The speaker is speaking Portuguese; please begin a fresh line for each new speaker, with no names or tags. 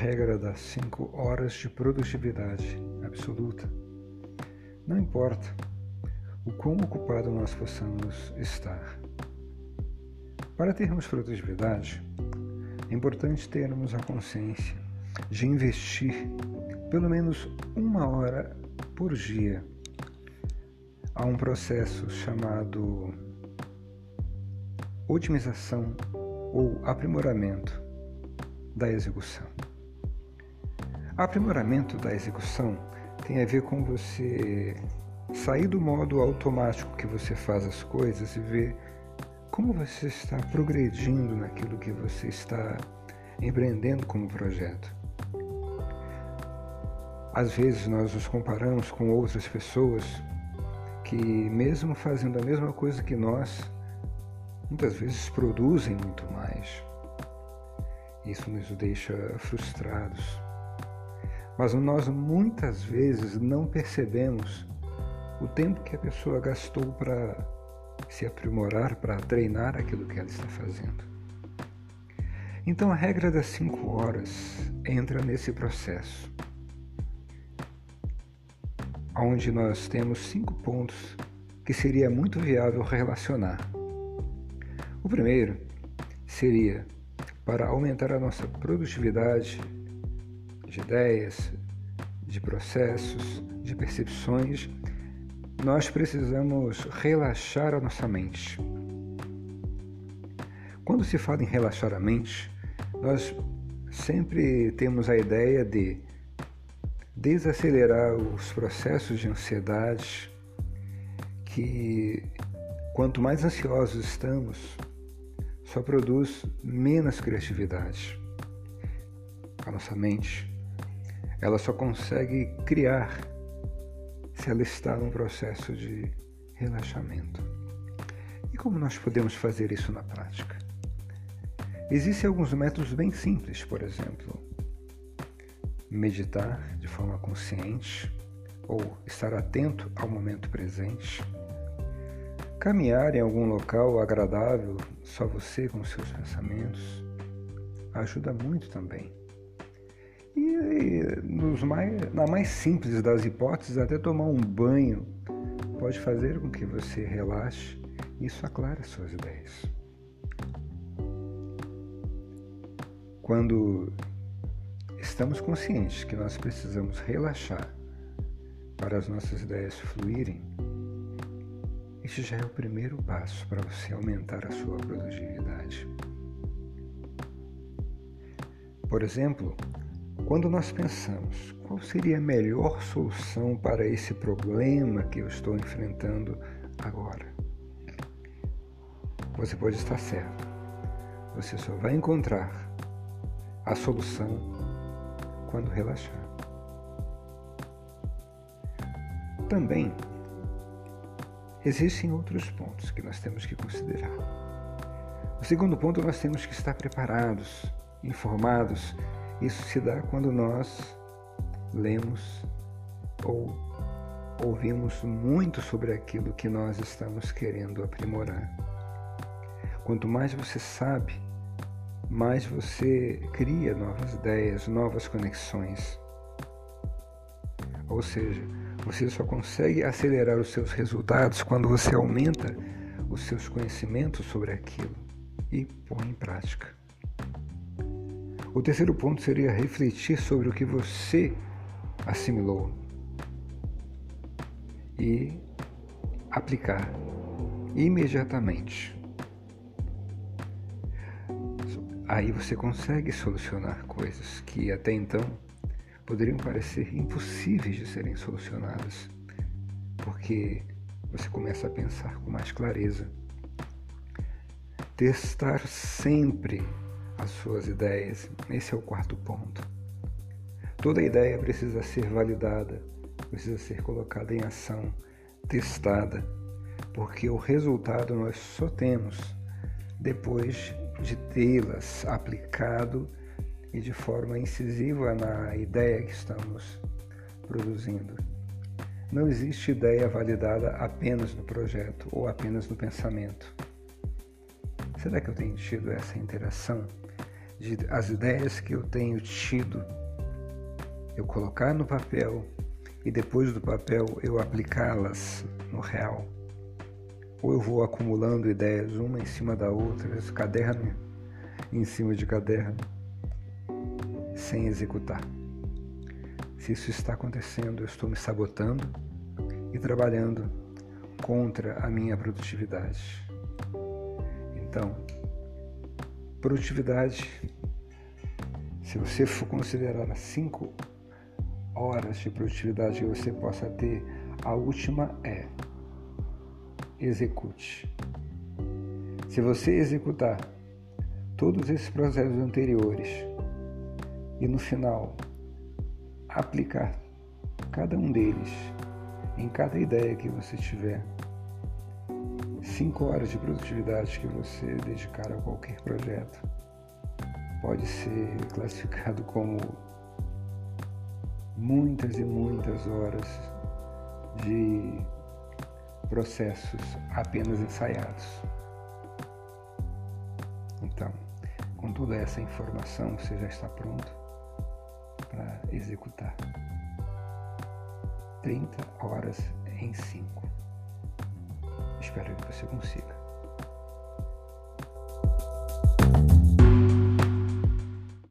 regra das 5 horas de produtividade absoluta. Não importa o quão ocupado nós possamos estar. Para termos produtividade, é importante termos a consciência de investir pelo menos uma hora por dia a um processo chamado otimização ou aprimoramento da execução. Aprimoramento da execução tem a ver com você sair do modo automático que você faz as coisas e ver como você está progredindo naquilo que você está empreendendo como projeto. Às vezes nós nos comparamos com outras pessoas que, mesmo fazendo a mesma coisa que nós, muitas vezes produzem muito mais. Isso nos deixa frustrados. Mas nós muitas vezes não percebemos o tempo que a pessoa gastou para se aprimorar, para treinar aquilo que ela está fazendo. Então a regra das cinco horas entra nesse processo, onde nós temos cinco pontos que seria muito viável relacionar. O primeiro seria para aumentar a nossa produtividade de ideias, de processos, de percepções nós precisamos relaxar a nossa mente. Quando se fala em relaxar a mente, nós sempre temos a ideia de desacelerar os processos de ansiedade, que quanto mais ansiosos estamos, só produz menos criatividade. A nossa mente, ela só consegue criar se ela está num processo de relaxamento. E como nós podemos fazer isso na prática? Existem alguns métodos bem simples, por exemplo, meditar de forma consciente ou estar atento ao momento presente, caminhar em algum local agradável, só você com seus pensamentos, ajuda muito também. E nos mais, na mais simples das hipóteses, até tomar um banho pode fazer com que você relaxe e isso aclare suas ideias. Quando estamos conscientes que nós precisamos relaxar para as nossas ideias fluírem, este já é o primeiro passo para você aumentar a sua produtividade. Por exemplo, quando nós pensamos qual seria a melhor solução para esse problema que eu estou enfrentando agora, você pode estar certo. Você só vai encontrar a solução quando relaxar. Também existem outros pontos que nós temos que considerar. O segundo ponto, nós temos que estar preparados, informados isso se dá quando nós lemos ou ouvimos muito sobre aquilo que nós estamos querendo aprimorar. Quanto mais você sabe, mais você cria novas ideias, novas conexões. Ou seja, você só consegue acelerar os seus resultados quando você aumenta os seus conhecimentos sobre aquilo e põe em prática. O terceiro ponto seria refletir sobre o que você assimilou e aplicar imediatamente. Aí você consegue solucionar coisas que até então poderiam parecer impossíveis de serem solucionadas, porque você começa a pensar com mais clareza. Testar sempre as suas ideias. Esse é o quarto ponto. Toda ideia precisa ser validada, precisa ser colocada em ação, testada, porque o resultado nós só temos depois de tê-las aplicado e de forma incisiva na ideia que estamos produzindo. Não existe ideia validada apenas no projeto ou apenas no pensamento. Será que eu tenho tido essa interação de as ideias que eu tenho tido, eu colocar no papel e depois do papel eu aplicá-las no real. Ou eu vou acumulando ideias uma em cima da outra, caderno em cima de caderno, sem executar. Se isso está acontecendo, eu estou me sabotando e trabalhando contra a minha produtividade. Então, produtividade, se você for considerar as cinco horas de produtividade que você possa ter, a última é execute. Se você executar todos esses processos anteriores e no final aplicar cada um deles em cada ideia que você tiver, cinco horas de produtividade que você dedicar a qualquer projeto pode ser classificado como muitas e muitas horas de processos apenas ensaiados. Então, com toda essa informação, você já está pronto para executar. 30 horas em 5. Espero que você consiga.